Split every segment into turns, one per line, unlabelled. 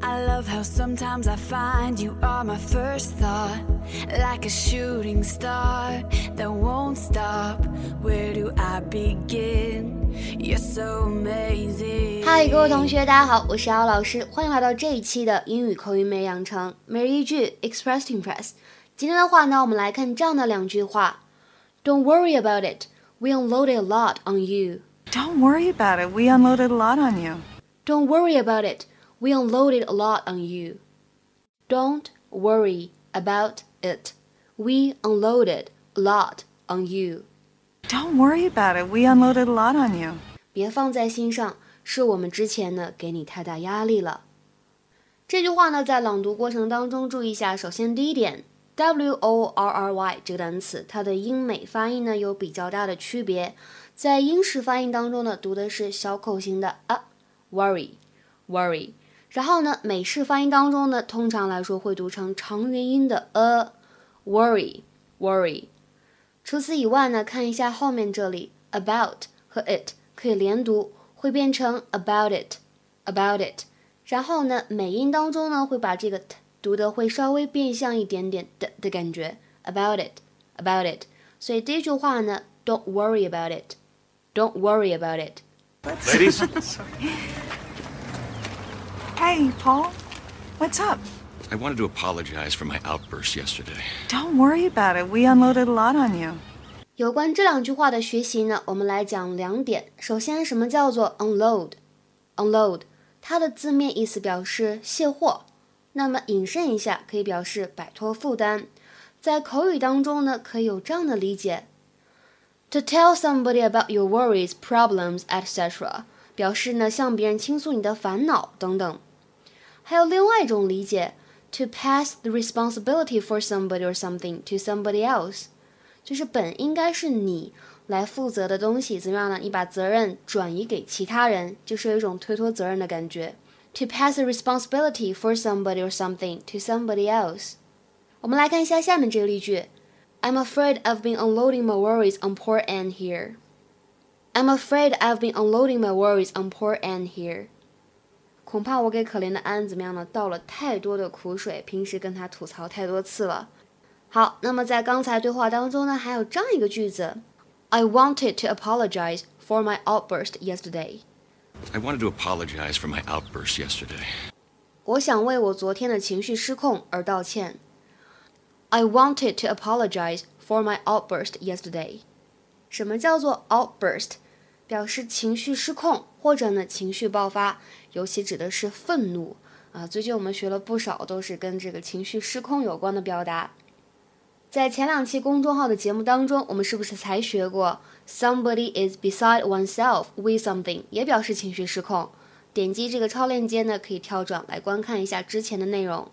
I love how sometimes I find you are my first thought, like a shooting star that won't stop. Where do I begin? You're so amazing.
嗨，各位同学，大家好，我是姚老师，欢迎来到这一期的英语口语美养成每日一句 Express to Impress。今天的话呢，我们来看这样的两句话：Don't worry about it, we unloaded a lot on you.
Don't worry about it. We unloaded a lot on you.
Don't worry about it. We unloaded a lot on you. Don't worry about it. We unloaded a lot on you.
Don't worry about it. We unloaded a lot on you.
别放在心上，是我们之前呢给你太大压力了。这句话呢，在朗读过程当中注意一下。首先，第一点，w o r r y 这个单词，它的英美发音呢有比较大的区别。在英式发音当中呢，读的是小口型的啊，worry，worry。 然后呢，美式发音当中呢，通常来说会读成长元音的 a，worry，worry。除此以外呢，看一下后面这里，about 和 it 可以连读，会变成 about it，about it。然后呢，美音当中呢，会把这个 t 读的会稍微变相一点点的的感觉，about it，about it。所以第一句话呢，don't worry about it。Don't worry about it.
Ladies?
Hey, Paul. What's up?
I wanted to apologize for my outburst yesterday.
Don't worry about it. We unloaded a lot on you.
有关这两句话的学习呢，我们来讲两点。首先，什么叫做 unload？unload 它的字面意思表示卸货，那么引申一下，可以表示摆脱负担。在口语当中呢，可以有这样的理解。To tell somebody about your worries, problems, etc. 表示呢向别人倾诉你的烦恼等等。还有另外一种理解，to pass the responsibility for somebody or something to somebody else，就是本应该是你来负责的东西，怎么样呢？你把责任转移给其他人，就是有一种推脱责任的感觉。To pass the responsibility for somebody or something to somebody else。我们来看一下下面这个例句：I'm afraid I've been unloading my worries on poor Ann here. I'm afraid I've been unloading my worries on poor Ann here. 恐怕我给可怜的安怎么样呢？倒了太多的苦水，平时跟他吐槽太多次了。好，那么在刚才对话当中呢，还有这样一个句子：I wanted to apologize for my outburst yesterday.
I wanted to apologize for my outburst yesterday.
我想为我昨天的情绪失控而道歉。I wanted to apologize for my outburst yesterday. 什么叫做 outburst？表示情绪失控或者呢情绪爆发，尤其指的是愤怒啊。最近我们学了不少都是跟这个情绪失控有关的表达。在前两期公众号的节目当中，我们是不是才学过 somebody is beside oneself with something 也表示情绪失控？点击这个超链接呢，可以跳转来观看一下之前的内容。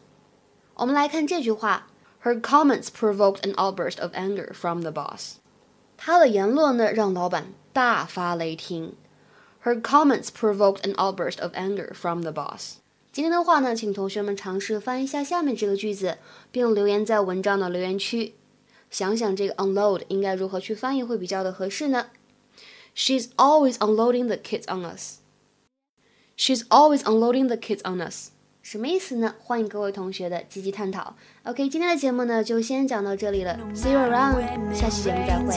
我们来看这句话。Her comments provoked an outburst of anger from the boss. 她的言论呢，让老板大发雷霆。Her comments provoked an outburst of anger from the boss. 今天的话呢，请同学们尝试翻译一下下面这个句子，并留言在文章的留言区。想想这个 unload 应该如何去翻译会比较的合适呢？She's always unloading the kids on us. She's always unloading the kids on us. 什么意思呢？欢迎各位同学的积极探讨。OK，今天的节目呢就先讲到这里了，See you around，下期节目再会。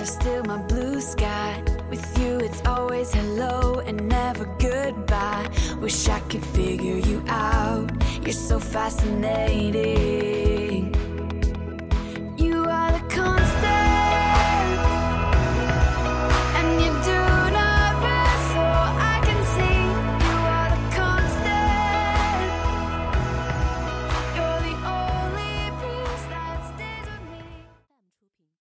Always hello and never goodbye. Wish I could figure you out. You're so fascinating.